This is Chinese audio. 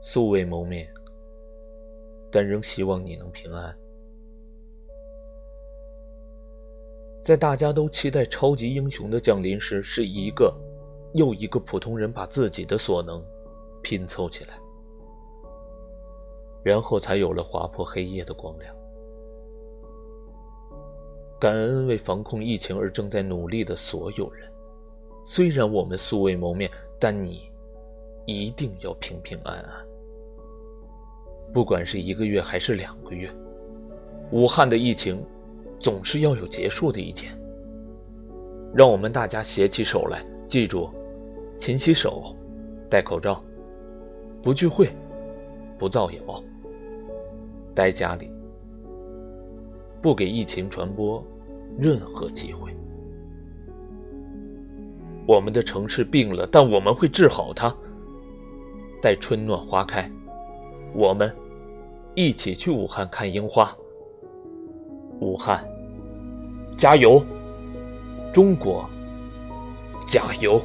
素未谋面，但仍希望你能平安。在大家都期待超级英雄的降临时，是一个又一个普通人把自己的所能拼凑起来，然后才有了划破黑夜的光亮。感恩为防控疫情而正在努力的所有人。虽然我们素未谋面，但你一定要平平安安。不管是一个月还是两个月，武汉的疫情。总是要有结束的一天。让我们大家携起手来，记住：勤洗手，戴口罩，不聚会，不造谣，待家里，不给疫情传播任何机会。我们的城市病了，但我们会治好它。待春暖花开，我们一起去武汉看樱花。武汉，加油！中国，加油！